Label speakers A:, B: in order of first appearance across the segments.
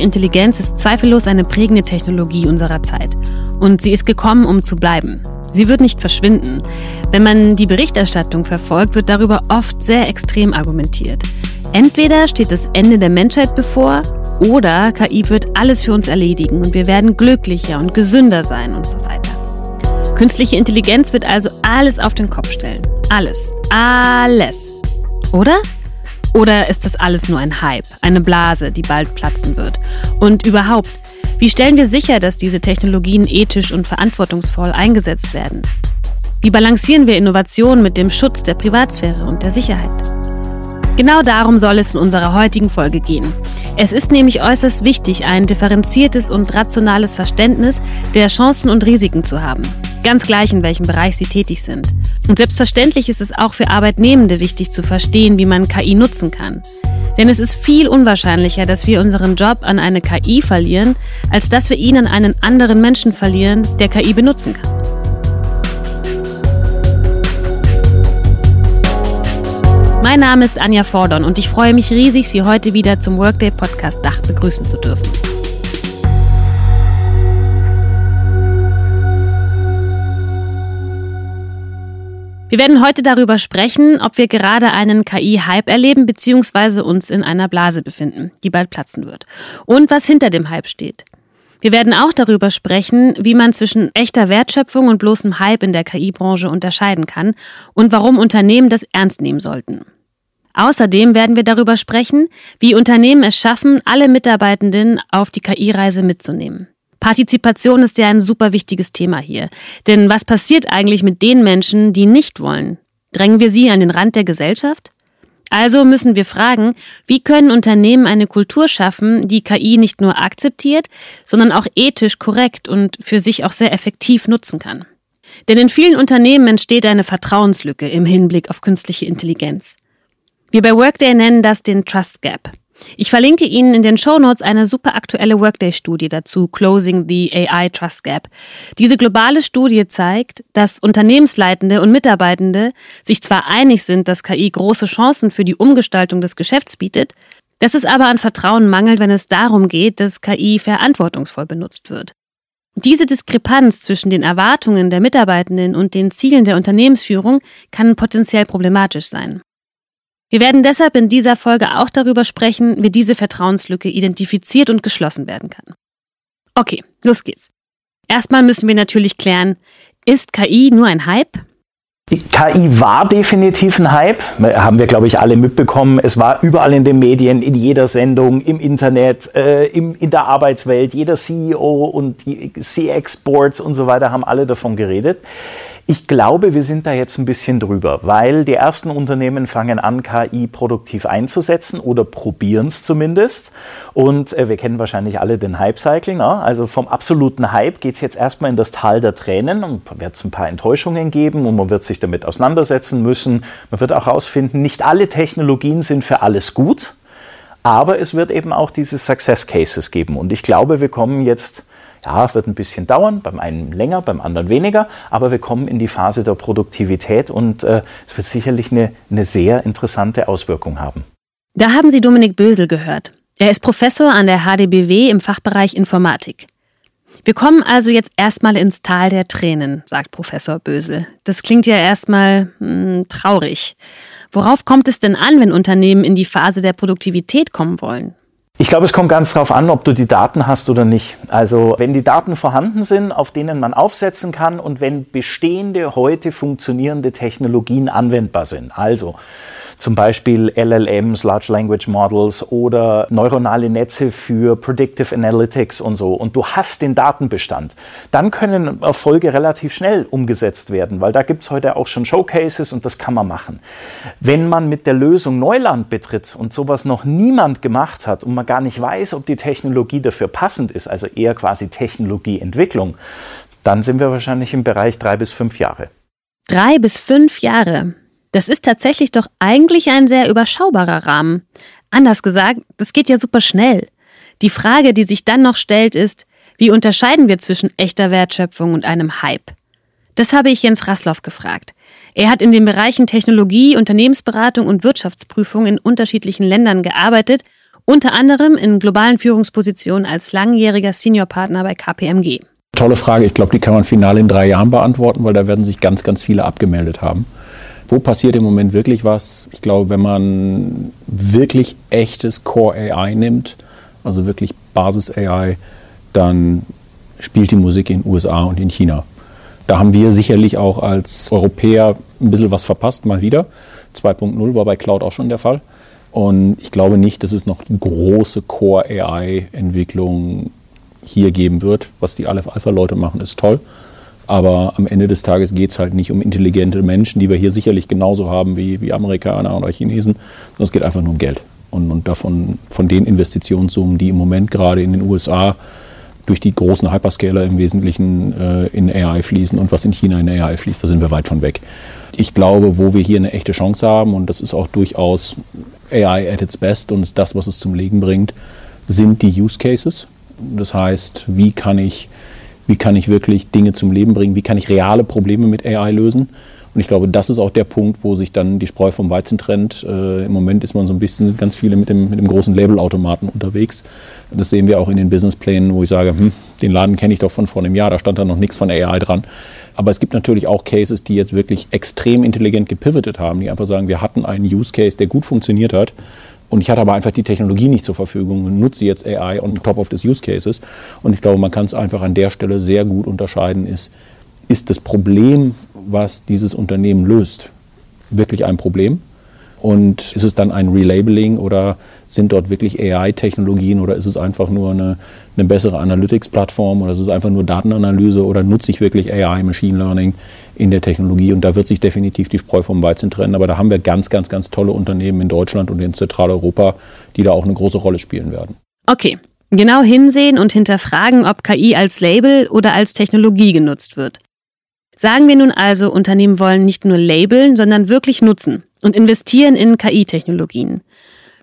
A: Künstliche Intelligenz ist zweifellos eine prägende Technologie unserer Zeit. Und sie ist gekommen, um zu bleiben. Sie wird nicht verschwinden. Wenn man die Berichterstattung verfolgt, wird darüber oft sehr extrem argumentiert. Entweder steht das Ende der Menschheit bevor oder KI wird alles für uns erledigen und wir werden glücklicher und gesünder sein und so weiter. Künstliche Intelligenz wird also alles auf den Kopf stellen. Alles. Alles. Oder? Oder ist das alles nur ein Hype, eine Blase, die bald platzen wird? Und überhaupt, wie stellen wir sicher, dass diese Technologien ethisch und verantwortungsvoll eingesetzt werden? Wie balancieren wir Innovation mit dem Schutz der Privatsphäre und der Sicherheit? Genau darum soll es in unserer heutigen Folge gehen. Es ist nämlich äußerst wichtig, ein differenziertes und rationales Verständnis der Chancen und Risiken zu haben. Ganz gleich, in welchem Bereich sie tätig sind. Und selbstverständlich ist es auch für Arbeitnehmende wichtig zu verstehen, wie man KI nutzen kann. Denn es ist viel unwahrscheinlicher, dass wir unseren Job an eine KI verlieren, als dass wir ihn an einen anderen Menschen verlieren, der KI benutzen kann. Mein Name ist Anja Vordon und ich freue mich riesig, Sie heute wieder zum Workday Podcast Dach begrüßen zu dürfen. Wir werden heute darüber sprechen, ob wir gerade einen KI-Hype erleben bzw. uns in einer Blase befinden, die bald platzen wird. Und was hinter dem Hype steht. Wir werden auch darüber sprechen, wie man zwischen echter Wertschöpfung und bloßem Hype in der KI-Branche unterscheiden kann und warum Unternehmen das ernst nehmen sollten. Außerdem werden wir darüber sprechen, wie Unternehmen es schaffen, alle Mitarbeitenden auf die KI-Reise mitzunehmen. Partizipation ist ja ein super wichtiges Thema hier. Denn was passiert eigentlich mit den Menschen, die nicht wollen? Drängen wir sie an den Rand der Gesellschaft? Also müssen wir fragen, wie können Unternehmen eine Kultur schaffen, die KI nicht nur akzeptiert, sondern auch ethisch korrekt und für sich auch sehr effektiv nutzen kann. Denn in vielen Unternehmen entsteht eine Vertrauenslücke im Hinblick auf künstliche Intelligenz. Wir bei Workday nennen das den Trust Gap. Ich verlinke Ihnen in den Show Notes eine super aktuelle Workday-Studie dazu, Closing the AI Trust Gap. Diese globale Studie zeigt, dass Unternehmensleitende und Mitarbeitende sich zwar einig sind, dass KI große Chancen für die Umgestaltung des Geschäfts bietet, dass es aber an Vertrauen mangelt, wenn es darum geht, dass KI verantwortungsvoll benutzt wird. Diese Diskrepanz zwischen den Erwartungen der Mitarbeitenden und den Zielen der Unternehmensführung kann potenziell problematisch sein. Wir werden deshalb in dieser Folge auch darüber sprechen, wie diese Vertrauenslücke identifiziert und geschlossen werden kann. Okay, los geht's. Erstmal müssen wir natürlich klären, ist KI nur ein Hype?
B: KI war definitiv ein Hype, haben wir, glaube ich, alle mitbekommen. Es war überall in den Medien, in jeder Sendung, im Internet, äh, im, in der Arbeitswelt. Jeder CEO und CX-Boards und so weiter haben alle davon geredet. Ich glaube, wir sind da jetzt ein bisschen drüber, weil die ersten Unternehmen fangen an, KI produktiv einzusetzen oder probieren es zumindest. Und äh, wir kennen wahrscheinlich alle den Hype-Cycle. Ne? Also vom absoluten Hype geht es jetzt erstmal in das Tal der Tränen und wird es ein paar Enttäuschungen geben und man wird sich damit auseinandersetzen müssen. Man wird auch herausfinden, nicht alle Technologien sind für alles gut. Aber es wird eben auch diese Success Cases geben. Und ich glaube, wir kommen jetzt ja, wird ein bisschen dauern, beim einen länger, beim anderen weniger, aber wir kommen in die Phase der Produktivität und äh, es wird sicherlich eine, eine sehr interessante Auswirkung haben.
A: Da haben Sie Dominik Bösel gehört. Er ist Professor an der HDBW im Fachbereich Informatik. Wir kommen also jetzt erstmal ins Tal der Tränen, sagt Professor Bösel. Das klingt ja erstmal hm, traurig. Worauf kommt es denn an, wenn Unternehmen in die Phase der Produktivität kommen wollen?
B: Ich glaube, es kommt ganz darauf an, ob du die Daten hast oder nicht. Also wenn die Daten vorhanden sind, auf denen man aufsetzen kann und wenn bestehende, heute funktionierende Technologien anwendbar sind. Also zum Beispiel LLMs, Large Language Models oder neuronale Netze für Predictive Analytics und so. Und du hast den Datenbestand. Dann können Erfolge relativ schnell umgesetzt werden, weil da gibt es heute auch schon Showcases und das kann man machen. Wenn man mit der Lösung Neuland betritt und sowas noch niemand gemacht hat und man gar nicht weiß, ob die Technologie dafür passend ist, also eher quasi Technologieentwicklung, dann sind wir wahrscheinlich im Bereich drei bis fünf Jahre.
A: Drei bis fünf Jahre. Das ist tatsächlich doch eigentlich ein sehr überschaubarer Rahmen. Anders gesagt, das geht ja super schnell. Die Frage, die sich dann noch stellt, ist, wie unterscheiden wir zwischen echter Wertschöpfung und einem Hype? Das habe ich Jens Rasloff gefragt. Er hat in den Bereichen Technologie, Unternehmensberatung und Wirtschaftsprüfung in unterschiedlichen Ländern gearbeitet Unter anderem in globalen Führungspositionen als langjähriger Seniorpartner bei KPMG.
C: Tolle Frage. Ich glaube, die kann man final in drei Jahren beantworten, weil da werden sich ganz, ganz viele abgemeldet haben. Wo passiert im Moment wirklich was? Ich glaube, wenn man wirklich echtes Core AI nimmt, also wirklich Basis AI, dann spielt die Musik in den USA und in China. Da haben wir sicherlich auch als Europäer ein bisschen was verpasst, mal wieder. 2.0 war bei Cloud auch schon der Fall. Und ich glaube nicht, dass es noch große Core-AI-Entwicklung hier geben wird. Was die Aleph-Alpha-Leute machen, ist toll. Aber am Ende des Tages geht es halt nicht um intelligente Menschen, die wir hier sicherlich genauso haben wie, wie Amerikaner oder Chinesen, sondern es geht einfach nur um Geld. Und, und davon, von den Investitionssummen, die im Moment gerade in den USA durch die großen Hyperscaler im Wesentlichen äh, in AI fließen und was in China in AI fließt, da sind wir weit von weg. Ich glaube, wo wir hier eine echte Chance haben, und das ist auch durchaus AI at its best und das, was es zum Legen bringt, sind die Use Cases. Das heißt, wie kann ich, wie kann ich wirklich Dinge zum Leben bringen, wie kann ich reale Probleme mit AI lösen und ich glaube, das ist auch der Punkt, wo sich dann die Spreu vom Weizen trennt. Äh, Im Moment ist man so ein bisschen ganz viele mit dem, mit dem großen Labelautomaten unterwegs. Das sehen wir auch in den Businessplänen, wo ich sage, hm, den Laden kenne ich doch von vor einem Jahr, da stand da noch nichts von AI dran. Aber es gibt natürlich auch Cases, die jetzt wirklich extrem intelligent gepivotet haben, die einfach sagen, wir hatten einen Use Case, der gut funktioniert hat. Und ich hatte aber einfach die Technologie nicht zur Verfügung und nutze jetzt AI on top of des Use Cases. Und ich glaube, man kann es einfach an der Stelle sehr gut unterscheiden, ist, ist das Problem, was dieses Unternehmen löst, wirklich ein Problem? Und ist es dann ein Relabeling oder sind dort wirklich AI-Technologien oder ist es einfach nur eine, eine bessere Analytics-Plattform oder ist es einfach nur Datenanalyse oder nutze ich wirklich AI, Machine Learning in der Technologie? Und da wird sich definitiv die Spreu vom Weizen trennen. Aber da haben wir ganz, ganz, ganz tolle Unternehmen in Deutschland und in Zentraleuropa, die da auch eine große Rolle spielen werden.
A: Okay, genau hinsehen und hinterfragen, ob KI als Label oder als Technologie genutzt wird. Sagen wir nun also, Unternehmen wollen nicht nur labeln, sondern wirklich nutzen und investieren in KI-Technologien.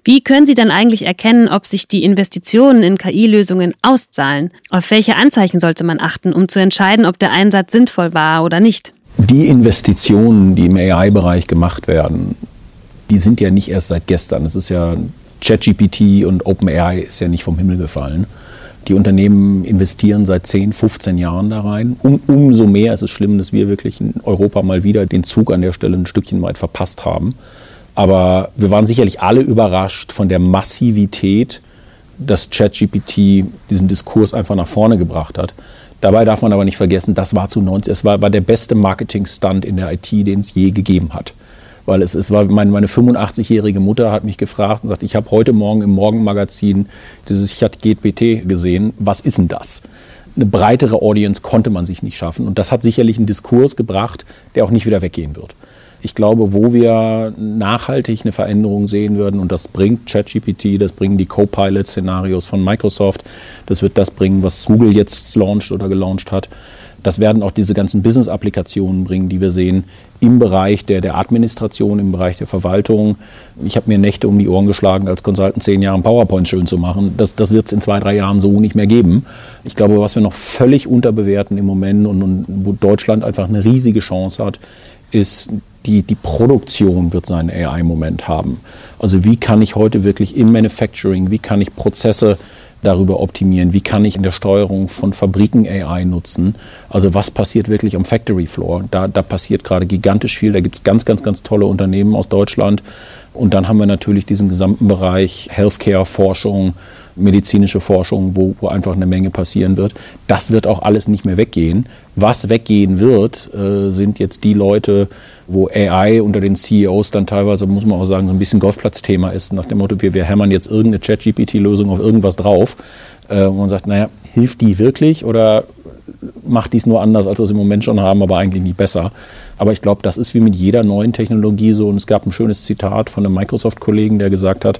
A: Wie können Sie dann eigentlich erkennen, ob sich die Investitionen in KI-Lösungen auszahlen? Auf welche Anzeichen sollte man achten, um zu entscheiden, ob der Einsatz sinnvoll war oder nicht?
C: Die Investitionen, die im AI-Bereich gemacht werden, die sind ja nicht erst seit gestern. Es ist ja ChatGPT und OpenAI ist ja nicht vom Himmel gefallen. Die Unternehmen investieren seit 10, 15 Jahren da rein. Um, umso mehr ist es schlimm, dass wir wirklich in Europa mal wieder den Zug an der Stelle ein Stückchen weit verpasst haben. Aber wir waren sicherlich alle überrascht von der Massivität, dass ChatGPT diesen Diskurs einfach nach vorne gebracht hat. Dabei darf man aber nicht vergessen, das war zu 90, es war, war der beste Marketing-Stunt in der IT, den es je gegeben hat weil es, es war meine, meine 85-jährige Mutter hat mich gefragt und sagt, ich habe heute Morgen im Morgenmagazin dieses Chat GPT gesehen. Was ist denn das? Eine breitere Audience konnte man sich nicht schaffen und das hat sicherlich einen Diskurs gebracht, der auch nicht wieder weggehen wird. Ich glaube, wo wir nachhaltig eine Veränderung sehen würden, und das bringt ChatGPT, das bringen die Copilot-Szenarios von Microsoft, das wird das bringen, was Google jetzt launcht oder gelauncht hat, das werden auch diese ganzen Business-Applikationen bringen, die wir sehen im Bereich der, der Administration, im Bereich der Verwaltung. Ich habe mir Nächte um die Ohren geschlagen, als Consultant zehn Jahre PowerPoint schön zu machen. Das, das wird es in zwei, drei Jahren so nicht mehr geben. Ich glaube, was wir noch völlig unterbewerten im Moment und, und wo Deutschland einfach eine riesige Chance hat, ist die, die Produktion wird seinen AI-Moment haben. Also wie kann ich heute wirklich im Manufacturing, wie kann ich Prozesse darüber optimieren? Wie kann ich in der Steuerung von Fabriken AI nutzen? Also was passiert wirklich am Factory Floor? Da, da passiert gerade gigantisch viel. Da gibt es ganz, ganz, ganz tolle Unternehmen aus Deutschland. Und dann haben wir natürlich diesen gesamten Bereich Healthcare, Forschung, medizinische Forschung, wo, wo einfach eine Menge passieren wird. Das wird auch alles nicht mehr weggehen. Was weggehen wird, äh, sind jetzt die Leute, wo AI unter den CEOs dann teilweise, muss man auch sagen, so ein bisschen Golfplatzthema ist, nach dem Motto, wir, wir hämmern jetzt irgendeine Chat-GPT-Lösung auf irgendwas drauf. Äh, und man sagt, naja, hilft die wirklich oder macht dies nur anders, als wir es im Moment schon haben, aber eigentlich nicht besser. Aber ich glaube, das ist wie mit jeder neuen Technologie so. Und es gab ein schönes Zitat von einem Microsoft-Kollegen, der gesagt hat,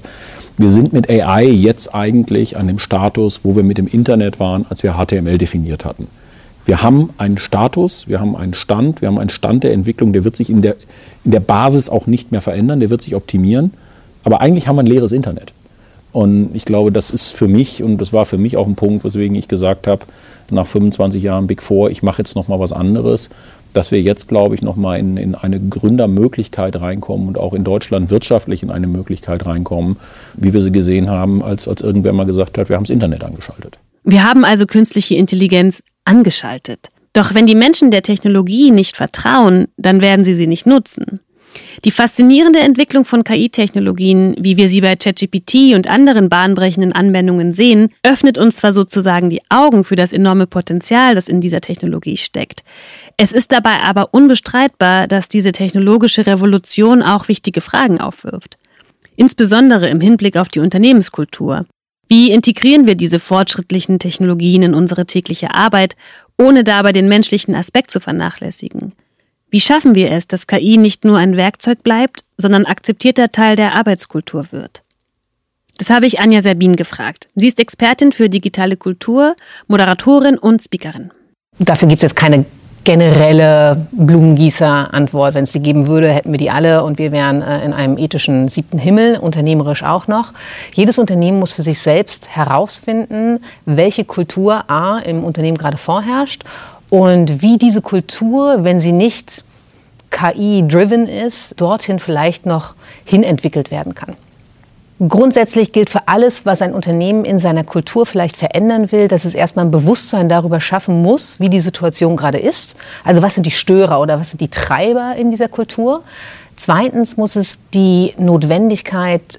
C: wir sind mit AI jetzt eigentlich an dem Status, wo wir mit dem Internet waren, als wir HTML definiert hatten. Wir haben einen Status, wir haben einen Stand, wir haben einen Stand der Entwicklung, der wird sich in der, in der Basis auch nicht mehr verändern, der wird sich optimieren. Aber eigentlich haben wir ein leeres Internet. Und ich glaube, das ist für mich, und das war für mich auch ein Punkt, weswegen ich gesagt habe, nach 25 Jahren Big Four, ich mache jetzt nochmal was anderes dass wir jetzt, glaube ich, nochmal in, in eine Gründermöglichkeit reinkommen und auch in Deutschland wirtschaftlich in eine Möglichkeit reinkommen, wie wir sie gesehen haben, als, als irgendwer mal gesagt hat, wir haben das Internet angeschaltet.
A: Wir haben also künstliche Intelligenz angeschaltet. Doch wenn die Menschen der Technologie nicht vertrauen, dann werden sie sie nicht nutzen. Die faszinierende Entwicklung von KI-Technologien, wie wir sie bei ChatGPT und anderen bahnbrechenden Anwendungen sehen, öffnet uns zwar sozusagen die Augen für das enorme Potenzial, das in dieser Technologie steckt. Es ist dabei aber unbestreitbar, dass diese technologische Revolution auch wichtige Fragen aufwirft. Insbesondere im Hinblick auf die Unternehmenskultur. Wie integrieren wir diese fortschrittlichen Technologien in unsere tägliche Arbeit, ohne dabei den menschlichen Aspekt zu vernachlässigen? Wie schaffen wir es, dass KI nicht nur ein Werkzeug bleibt, sondern akzeptierter Teil der Arbeitskultur wird? Das habe ich Anja Sabin gefragt. Sie ist Expertin für digitale Kultur, Moderatorin und Speakerin.
D: Dafür gibt es jetzt keine generelle Blumengießer-Antwort. Wenn es die geben würde, hätten wir die alle und wir wären äh, in einem ethischen siebten Himmel, unternehmerisch auch noch. Jedes Unternehmen muss für sich selbst herausfinden, welche Kultur A im Unternehmen gerade vorherrscht und wie diese Kultur, wenn sie nicht KI-driven ist, dorthin vielleicht noch hinentwickelt werden kann. Grundsätzlich gilt für alles, was ein Unternehmen in seiner Kultur vielleicht verändern will, dass es erstmal ein Bewusstsein darüber schaffen muss, wie die Situation gerade ist. Also was sind die Störer oder was sind die Treiber in dieser Kultur? Zweitens muss es die Notwendigkeit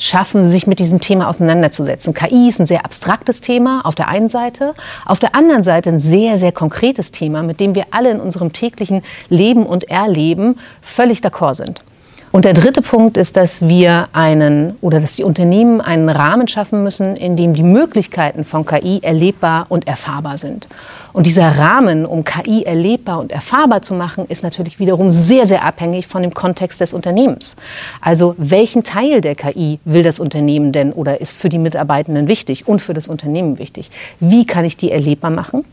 D: schaffen, sich mit diesem Thema auseinanderzusetzen. KI ist ein sehr abstraktes Thema auf der einen Seite, auf der anderen Seite ein sehr, sehr konkretes Thema, mit dem wir alle in unserem täglichen Leben und Erleben völlig d'accord sind. Und der dritte Punkt ist, dass wir einen oder dass die Unternehmen einen Rahmen schaffen müssen, in dem die Möglichkeiten von KI erlebbar und erfahrbar sind. Und dieser Rahmen, um KI erlebbar und erfahrbar zu machen, ist natürlich wiederum sehr, sehr abhängig von dem Kontext des Unternehmens. Also welchen Teil der KI will das Unternehmen denn oder ist für die Mitarbeitenden wichtig und für das Unternehmen wichtig? Wie kann ich die erlebbar machen?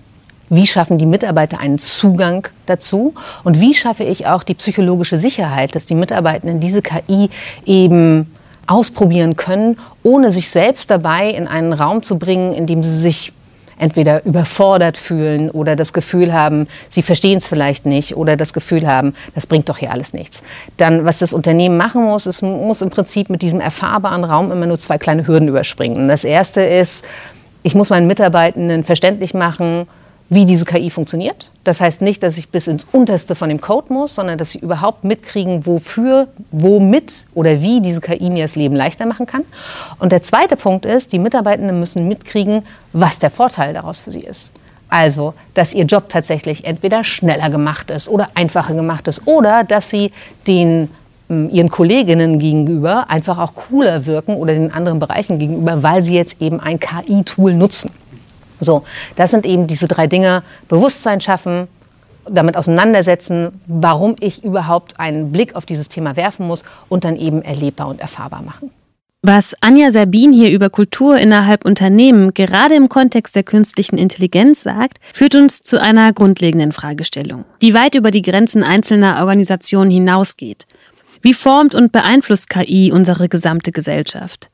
D: Wie schaffen die Mitarbeiter einen Zugang dazu? Und wie schaffe ich auch die psychologische Sicherheit, dass die Mitarbeitenden diese KI eben ausprobieren können, ohne sich selbst dabei in einen Raum zu bringen, in dem sie sich entweder überfordert fühlen oder das Gefühl haben, sie verstehen es vielleicht nicht oder das Gefühl haben, das bringt doch hier alles nichts. Dann, was das Unternehmen machen muss, es muss im Prinzip mit diesem erfahrbaren Raum immer nur zwei kleine Hürden überspringen. das erste ist, ich muss meinen Mitarbeitenden verständlich machen, wie diese KI funktioniert. Das heißt nicht, dass ich bis ins Unterste von dem Code muss, sondern dass sie überhaupt mitkriegen, wofür, womit oder wie diese KI mir das Leben leichter machen kann. Und der zweite Punkt ist, die Mitarbeitenden müssen mitkriegen, was der Vorteil daraus für sie ist. Also, dass ihr Job tatsächlich entweder schneller gemacht ist oder einfacher gemacht ist oder dass sie den ähm, ihren Kolleginnen gegenüber einfach auch cooler wirken oder den anderen Bereichen gegenüber, weil sie jetzt eben ein KI-Tool nutzen. So, das sind eben diese drei Dinge. Bewusstsein schaffen, damit auseinandersetzen, warum ich überhaupt einen Blick auf dieses Thema werfen muss und dann eben erlebbar und erfahrbar machen.
A: Was Anja Sabin hier über Kultur innerhalb Unternehmen gerade im Kontext der künstlichen Intelligenz sagt, führt uns zu einer grundlegenden Fragestellung, die weit über die Grenzen einzelner Organisationen hinausgeht. Wie formt und beeinflusst KI unsere gesamte Gesellschaft?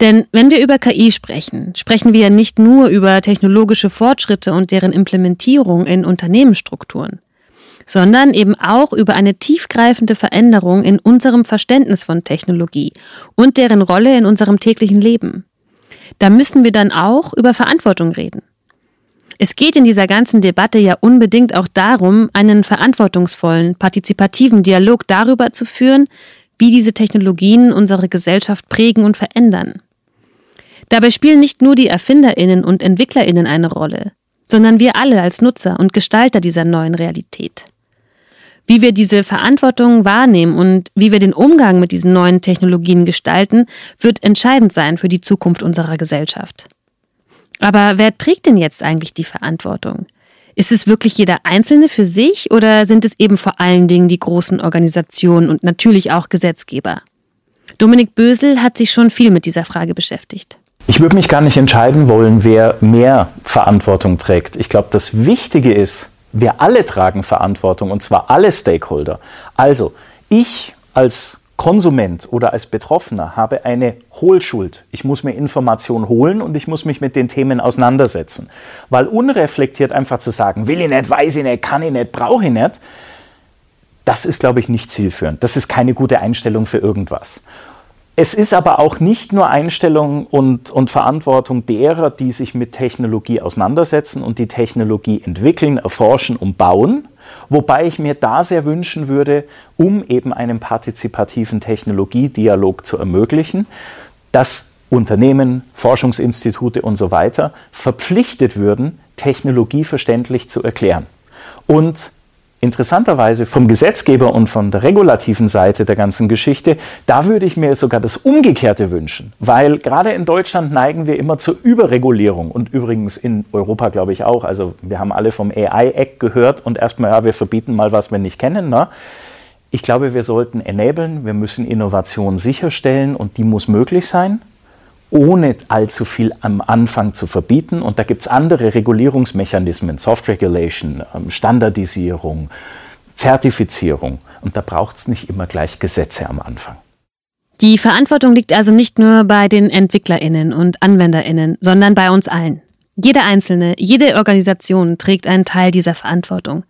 A: Denn wenn wir über KI sprechen, sprechen wir nicht nur über technologische Fortschritte und deren Implementierung in Unternehmensstrukturen, sondern eben auch über eine tiefgreifende Veränderung in unserem Verständnis von Technologie und deren Rolle in unserem täglichen Leben. Da müssen wir dann auch über Verantwortung reden. Es geht in dieser ganzen Debatte ja unbedingt auch darum, einen verantwortungsvollen, partizipativen Dialog darüber zu führen, wie diese Technologien unsere Gesellschaft prägen und verändern. Dabei spielen nicht nur die Erfinderinnen und Entwicklerinnen eine Rolle, sondern wir alle als Nutzer und Gestalter dieser neuen Realität. Wie wir diese Verantwortung wahrnehmen und wie wir den Umgang mit diesen neuen Technologien gestalten, wird entscheidend sein für die Zukunft unserer Gesellschaft. Aber wer trägt denn jetzt eigentlich die Verantwortung? Ist es wirklich jeder Einzelne für sich oder sind es eben vor allen Dingen die großen Organisationen und natürlich auch Gesetzgeber? Dominik Bösel hat sich schon viel mit dieser Frage beschäftigt.
B: Ich würde mich gar nicht entscheiden wollen, wer mehr Verantwortung trägt. Ich glaube, das Wichtige ist, wir alle tragen Verantwortung und zwar alle Stakeholder. Also ich als Konsument oder als Betroffener habe eine Hohlschuld. Ich muss mir Informationen holen und ich muss mich mit den Themen auseinandersetzen. Weil unreflektiert einfach zu sagen, will ich nicht, weiß ich nicht, kann ich nicht, brauche ich nicht, das ist, glaube ich, nicht zielführend. Das ist keine gute Einstellung für irgendwas. Es ist aber auch nicht nur Einstellung und, und Verantwortung derer, die sich mit Technologie auseinandersetzen und die Technologie entwickeln, erforschen und bauen, Wobei ich mir da sehr wünschen würde, um eben einen partizipativen Technologiedialog zu ermöglichen, dass Unternehmen, Forschungsinstitute und so weiter verpflichtet würden, Technologie verständlich zu erklären. Und interessanterweise vom Gesetzgeber und von der regulativen Seite der ganzen Geschichte, da würde ich mir sogar das Umgekehrte wünschen, weil gerade in Deutschland neigen wir immer zur Überregulierung und übrigens in Europa glaube ich auch. Also wir haben alle vom AI-Act gehört und erstmal, ja, wir verbieten mal, was wir nicht kennen. Ne? Ich glaube, wir sollten enablen, wir müssen Innovation sicherstellen und die muss möglich sein ohne allzu viel am Anfang zu verbieten. Und da gibt es andere Regulierungsmechanismen, Soft Regulation, ähm, Standardisierung, Zertifizierung. Und da braucht es nicht immer gleich Gesetze am Anfang.
A: Die Verantwortung liegt also nicht nur bei den Entwicklerinnen und Anwenderinnen, sondern bei uns allen. Jede Einzelne, jede Organisation trägt einen Teil dieser Verantwortung.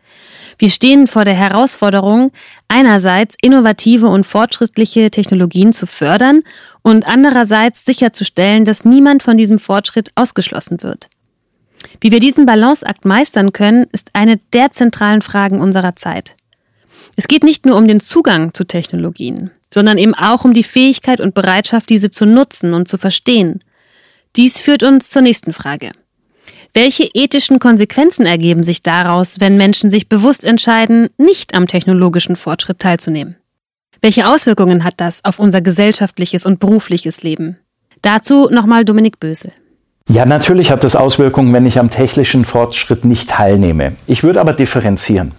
A: Wir stehen vor der Herausforderung, einerseits innovative und fortschrittliche Technologien zu fördern und andererseits sicherzustellen, dass niemand von diesem Fortschritt ausgeschlossen wird. Wie wir diesen Balanceakt meistern können, ist eine der zentralen Fragen unserer Zeit. Es geht nicht nur um den Zugang zu Technologien, sondern eben auch um die Fähigkeit und Bereitschaft, diese zu nutzen und zu verstehen. Dies führt uns zur nächsten Frage. Welche ethischen Konsequenzen ergeben sich daraus, wenn Menschen sich bewusst entscheiden, nicht am technologischen Fortschritt teilzunehmen? Welche Auswirkungen hat das auf unser gesellschaftliches und berufliches Leben? Dazu nochmal Dominik Bösel.
B: Ja, natürlich hat das Auswirkungen, wenn ich am technischen Fortschritt nicht teilnehme. Ich würde aber differenzieren.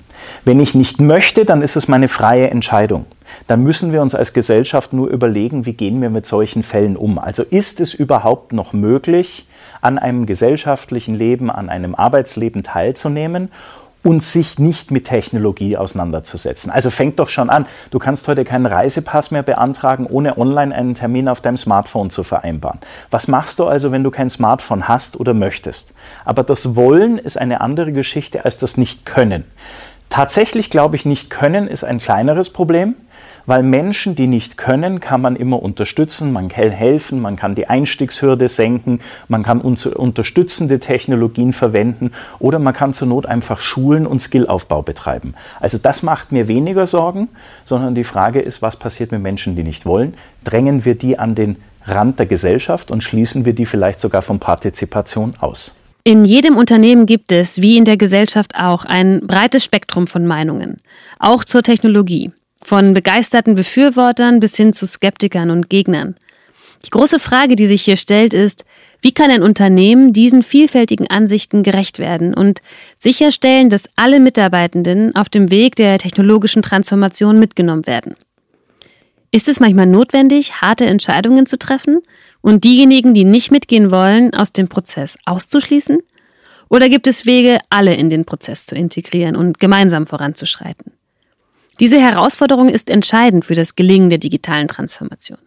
B: Wenn ich nicht möchte, dann ist es meine freie Entscheidung. Dann müssen wir uns als Gesellschaft nur überlegen, wie gehen wir mit solchen Fällen um. Also ist es überhaupt noch möglich, an einem gesellschaftlichen Leben, an einem Arbeitsleben teilzunehmen und sich nicht mit Technologie auseinanderzusetzen. Also fängt doch schon an. Du kannst heute keinen Reisepass mehr beantragen, ohne online einen Termin auf deinem Smartphone zu vereinbaren. Was machst du also, wenn du kein Smartphone hast oder möchtest? Aber das Wollen ist eine andere Geschichte als das Nicht-Können. Tatsächlich glaube ich, nicht können ist ein kleineres Problem, weil Menschen, die nicht können, kann man immer unterstützen, man kann helfen, man kann die Einstiegshürde senken, man kann unterstützende Technologien verwenden oder man kann zur Not einfach Schulen und Skillaufbau betreiben. Also das macht mir weniger Sorgen, sondern die Frage ist, was passiert mit Menschen, die nicht wollen? Drängen wir die an den Rand der Gesellschaft und schließen wir die vielleicht sogar von Partizipation aus?
A: In jedem Unternehmen gibt es, wie in der Gesellschaft auch, ein breites Spektrum von Meinungen, auch zur Technologie, von begeisterten Befürwortern bis hin zu Skeptikern und Gegnern. Die große Frage, die sich hier stellt, ist, wie kann ein Unternehmen diesen vielfältigen Ansichten gerecht werden und sicherstellen, dass alle Mitarbeitenden auf dem Weg der technologischen Transformation mitgenommen werden? Ist es manchmal notwendig, harte Entscheidungen zu treffen und diejenigen, die nicht mitgehen wollen, aus dem Prozess auszuschließen? Oder gibt es Wege, alle in den Prozess zu integrieren und gemeinsam voranzuschreiten? Diese Herausforderung ist entscheidend für das Gelingen der digitalen Transformation.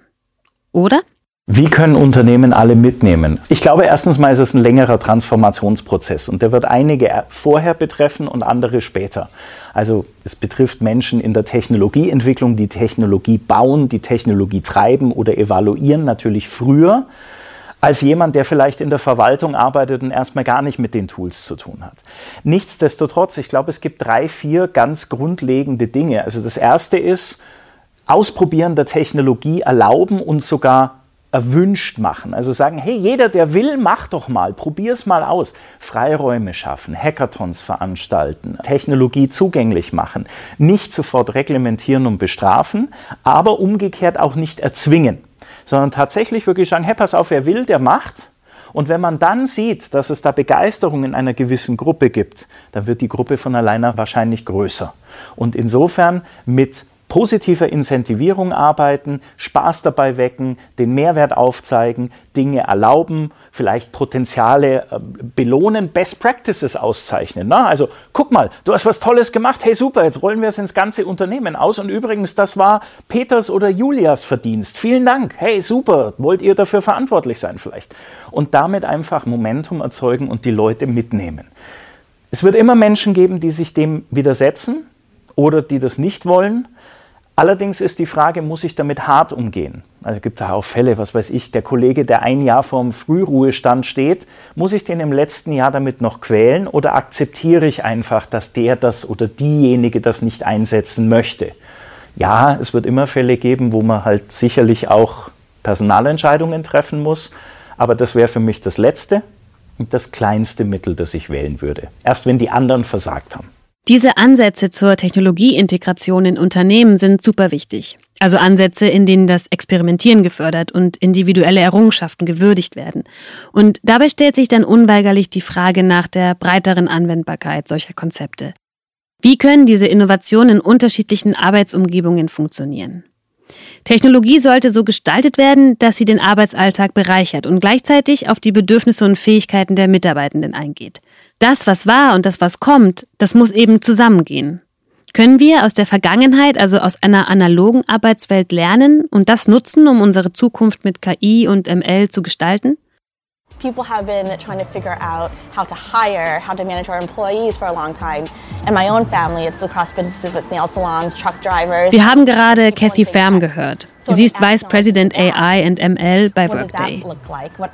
A: Oder?
B: Wie können Unternehmen alle mitnehmen? Ich glaube, erstens mal ist es ein längerer Transformationsprozess und der wird einige vorher betreffen und andere später. Also es betrifft Menschen in der Technologieentwicklung, die Technologie bauen, die Technologie treiben oder evaluieren, natürlich früher als jemand, der vielleicht in der Verwaltung arbeitet und erstmal gar nicht mit den Tools zu tun hat. Nichtsdestotrotz, ich glaube, es gibt drei, vier ganz grundlegende Dinge. Also das erste ist, Ausprobieren der Technologie erlauben und sogar erwünscht machen. Also sagen, hey, jeder, der will, mach doch mal, probier es mal aus. Freiräume schaffen, Hackathons veranstalten, Technologie zugänglich machen, nicht sofort reglementieren und bestrafen, aber umgekehrt auch nicht erzwingen, sondern tatsächlich wirklich sagen, hey, pass auf, wer will, der macht. Und wenn man dann sieht, dass es da Begeisterung in einer gewissen Gruppe gibt, dann wird die Gruppe von alleine wahrscheinlich größer. Und insofern mit positiver Incentivierung arbeiten, Spaß dabei wecken, den Mehrwert aufzeigen, Dinge erlauben, vielleicht Potenziale äh, belohnen, Best Practices auszeichnen. Na? Also guck mal, du hast was Tolles gemacht, hey super, jetzt rollen wir es ins ganze Unternehmen aus und übrigens, das war Peters oder Julias Verdienst. Vielen Dank, hey super, wollt ihr dafür verantwortlich sein vielleicht? Und damit einfach Momentum erzeugen und die Leute mitnehmen. Es wird immer Menschen geben, die sich dem widersetzen oder die das nicht wollen. Allerdings ist die Frage, muss ich damit hart umgehen? Also gibt es auch Fälle, was weiß ich, der Kollege, der ein Jahr vorm Frühruhestand steht, muss ich den im letzten Jahr damit noch quälen oder akzeptiere ich einfach, dass der das oder diejenige das nicht einsetzen möchte? Ja, es wird immer Fälle geben, wo man halt sicherlich auch Personalentscheidungen treffen muss, aber das wäre für mich das letzte und das kleinste Mittel, das ich wählen würde. Erst wenn die anderen versagt haben.
A: Diese Ansätze zur Technologieintegration in Unternehmen sind super wichtig. Also Ansätze, in denen das Experimentieren gefördert und individuelle Errungenschaften gewürdigt werden. Und dabei stellt sich dann unweigerlich die Frage nach der breiteren Anwendbarkeit solcher Konzepte. Wie können diese Innovationen in unterschiedlichen Arbeitsumgebungen funktionieren? Technologie sollte so gestaltet werden, dass sie den Arbeitsalltag bereichert und gleichzeitig auf die Bedürfnisse und Fähigkeiten der Mitarbeitenden eingeht. Das, was war und das, was kommt, das muss eben zusammengehen. Können wir aus der Vergangenheit, also aus einer analogen Arbeitswelt lernen und das nutzen, um unsere Zukunft mit KI und ML zu gestalten?
E: People have been trying to figure out how to hire, how to manage our employees for a long time. In my own family, it's across businesses with nail salons, truck drivers.
A: Wir haben gerade Kathy Pham gehört. Sie ist Vice President AI and ML bei Workday.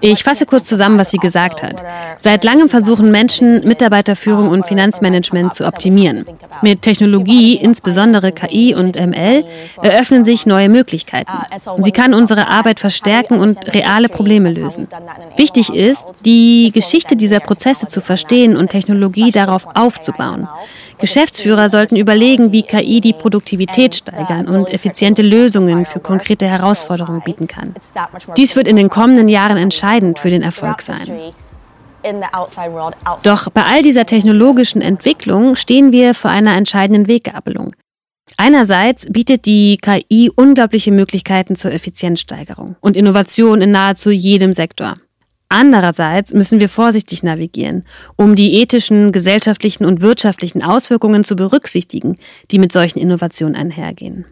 A: Ich fasse kurz zusammen, was sie gesagt hat. Seit langem versuchen Menschen, Mitarbeiterführung und Finanzmanagement zu optimieren. Mit Technologie, insbesondere KI und ML, eröffnen sich neue Möglichkeiten. Sie kann unsere Arbeit verstärken und reale Probleme lösen. Wichtig ist, die Geschichte dieser Prozesse zu verstehen und Technologie darauf aufzubauen. Geschäftsführer sollten überlegen, wie KI die Produktivität steigern und effiziente Lösungen für konkrete Herausforderungen bieten kann. Dies wird in den kommenden Jahren entscheidend für den Erfolg sein. Doch bei all dieser technologischen Entwicklung stehen wir vor einer entscheidenden Weggabelung. Einerseits bietet die KI unglaubliche Möglichkeiten zur Effizienzsteigerung und Innovation in nahezu jedem Sektor. Andererseits müssen wir vorsichtig navigieren, um die ethischen, gesellschaftlichen und wirtschaftlichen Auswirkungen zu berücksichtigen, die mit solchen Innovationen einhergehen.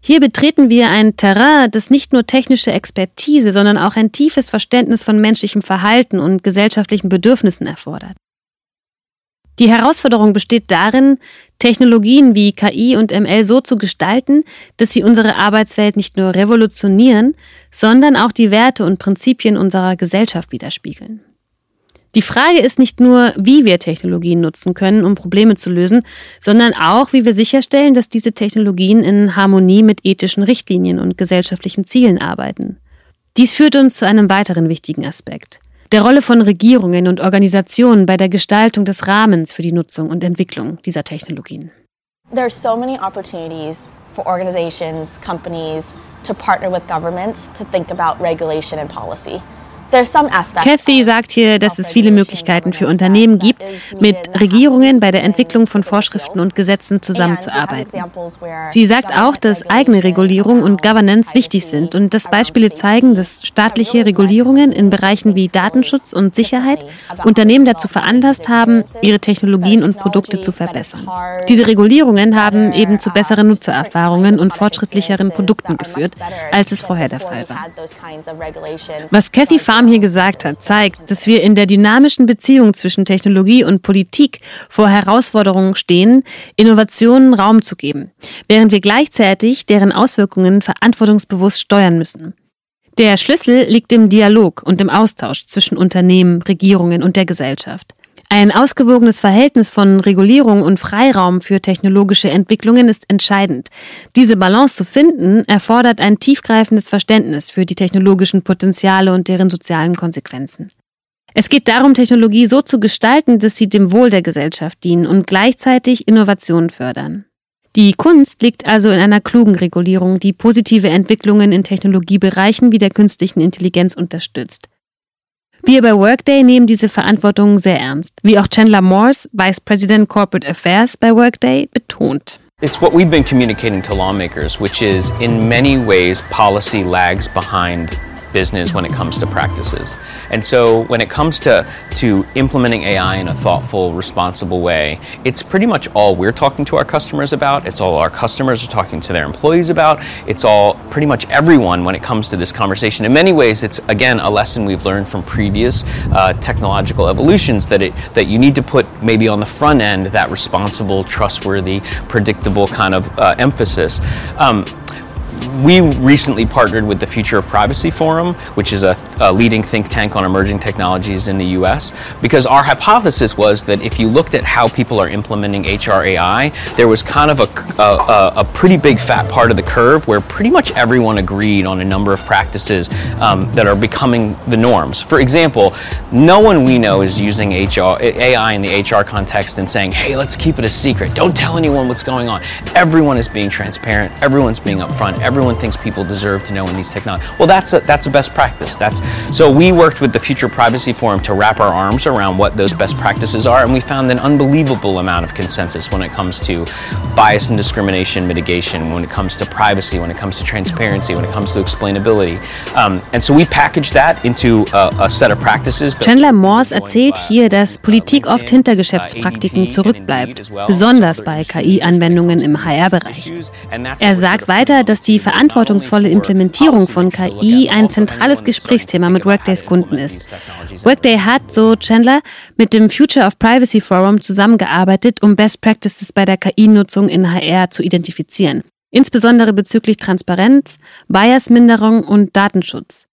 A: Hier betreten wir ein Terrain, das nicht nur technische Expertise, sondern auch ein tiefes Verständnis von menschlichem Verhalten und gesellschaftlichen Bedürfnissen erfordert. Die Herausforderung besteht darin, Technologien wie KI und ML so zu gestalten, dass sie unsere Arbeitswelt nicht nur revolutionieren, sondern auch die Werte und Prinzipien unserer Gesellschaft widerspiegeln. Die Frage ist nicht nur, wie wir Technologien nutzen können, um Probleme zu lösen, sondern auch, wie wir sicherstellen, dass diese Technologien in Harmonie mit ethischen Richtlinien und gesellschaftlichen Zielen arbeiten. Dies führt uns zu einem weiteren wichtigen Aspekt der Rolle von Regierungen und Organisationen bei der Gestaltung des Rahmens für die Nutzung und Entwicklung dieser Technologien.
E: There are so many opportunities for organizations, companies to partner with governments to think about regulation and policy.
A: Kathy sagt hier, dass es viele Möglichkeiten für Unternehmen gibt, mit Regierungen bei der Entwicklung von Vorschriften und Gesetzen zusammenzuarbeiten. Sie sagt auch, dass eigene Regulierung und Governance wichtig sind und dass Beispiele zeigen, dass staatliche Regulierungen in Bereichen wie Datenschutz und Sicherheit Unternehmen dazu veranlasst haben, ihre Technologien und Produkte zu verbessern. Diese Regulierungen haben eben zu besseren Nutzererfahrungen und fortschrittlicheren Produkten geführt, als es vorher der Fall war. Was Kathy Farm Farm hier gesagt hat, zeigt, dass wir in der dynamischen Beziehung zwischen Technologie und Politik vor Herausforderungen stehen, Innovationen Raum zu geben, während wir gleichzeitig deren Auswirkungen verantwortungsbewusst steuern müssen. Der Schlüssel liegt im Dialog und im Austausch zwischen Unternehmen, Regierungen und der Gesellschaft. Ein ausgewogenes Verhältnis von Regulierung und Freiraum für technologische Entwicklungen ist entscheidend. Diese Balance zu finden, erfordert ein tiefgreifendes Verständnis für die technologischen Potenziale und deren sozialen Konsequenzen. Es geht darum, Technologie so zu gestalten, dass sie dem Wohl der Gesellschaft dienen und gleichzeitig Innovationen fördern. Die Kunst liegt also in einer klugen Regulierung, die positive Entwicklungen in Technologiebereichen wie der künstlichen Intelligenz unterstützt. Wir bei Workday nehmen diese Verantwortung sehr ernst, wie auch Chandler Morse, Vice President Corporate Affairs bei Workday, betont.
F: It's what we've been communicating to lawmakers, which is in many ways policy lags behind business when it comes to practices. And so when it comes to, to implementing AI in a thoughtful, responsible way, it's pretty much all we're talking to our customers about. It's all our customers are talking to their employees about. It's all pretty much everyone when it comes to this conversation. In many ways, it's again a lesson we've learned from previous uh, technological evolutions that it that you need to put maybe on the front end that responsible, trustworthy, predictable kind of uh, emphasis. Um, we recently partnered with the Future of Privacy Forum, which is a, a, leading think tank on emerging technologies in the US, because our hypothesis was that if you looked at how people are implementing HRAI, there was kind of a, a, a pretty big fat part of the curve where pretty much everyone agreed on a number of practices um, that are becoming the norms. For example, no one we know is using HR, AI in the HR context and saying, hey, let's keep it a secret. Don't tell anyone what's going on. Everyone is being transparent, everyone's being upfront everyone thinks people deserve to know in these technologies. Well, that's a, that's a best practice. That's so we worked with the Future Privacy Forum to wrap our arms around what those best practices are, and we found an unbelievable amount of consensus when it comes to bias and discrimination mitigation, when it comes to privacy, when it comes to transparency, when it comes to explainability. Um, and so we packaged that into a, a set of practices.
A: Chandler Morse erzählt hier, dass Politik oft hinter Geschäftspraktiken zurückbleibt, besonders bei KI-Anwendungen im HR-Bereich. Er sagt weiter, dass die die verantwortungsvolle Implementierung von KI ein zentrales Gesprächsthema mit Workdays Kunden ist. Workday hat, so Chandler, mit dem Future of Privacy Forum zusammengearbeitet, um Best Practices bei der KI-Nutzung in HR zu identifizieren. Insbesondere bezüglich Transparenz, Biasminderung und Datenschutz.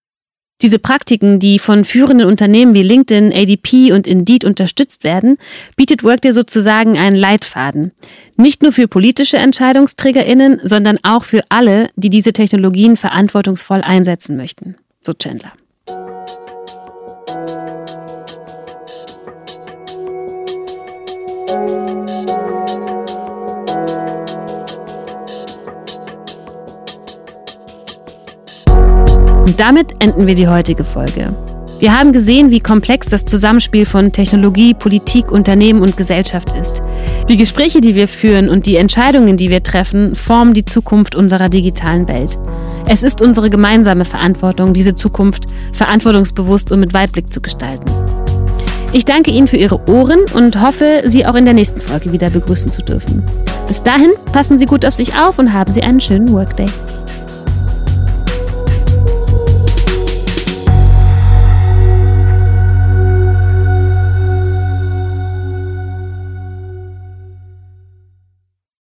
A: Diese Praktiken, die von führenden Unternehmen wie LinkedIn, ADP und Indeed unterstützt werden, bietet Workday sozusagen einen Leitfaden. Nicht nur für politische EntscheidungsträgerInnen, sondern auch für alle, die diese Technologien verantwortungsvoll einsetzen möchten. So Chandler. Damit enden wir die heutige Folge. Wir haben gesehen, wie komplex das Zusammenspiel von Technologie, Politik, Unternehmen und Gesellschaft ist. Die Gespräche, die wir führen und die Entscheidungen, die wir treffen, formen die Zukunft unserer digitalen Welt. Es ist unsere gemeinsame Verantwortung, diese Zukunft verantwortungsbewusst und mit Weitblick zu gestalten. Ich danke Ihnen für Ihre Ohren und hoffe, Sie auch in der nächsten Folge wieder begrüßen zu dürfen. Bis dahin, passen Sie gut auf sich auf und haben Sie einen schönen Workday.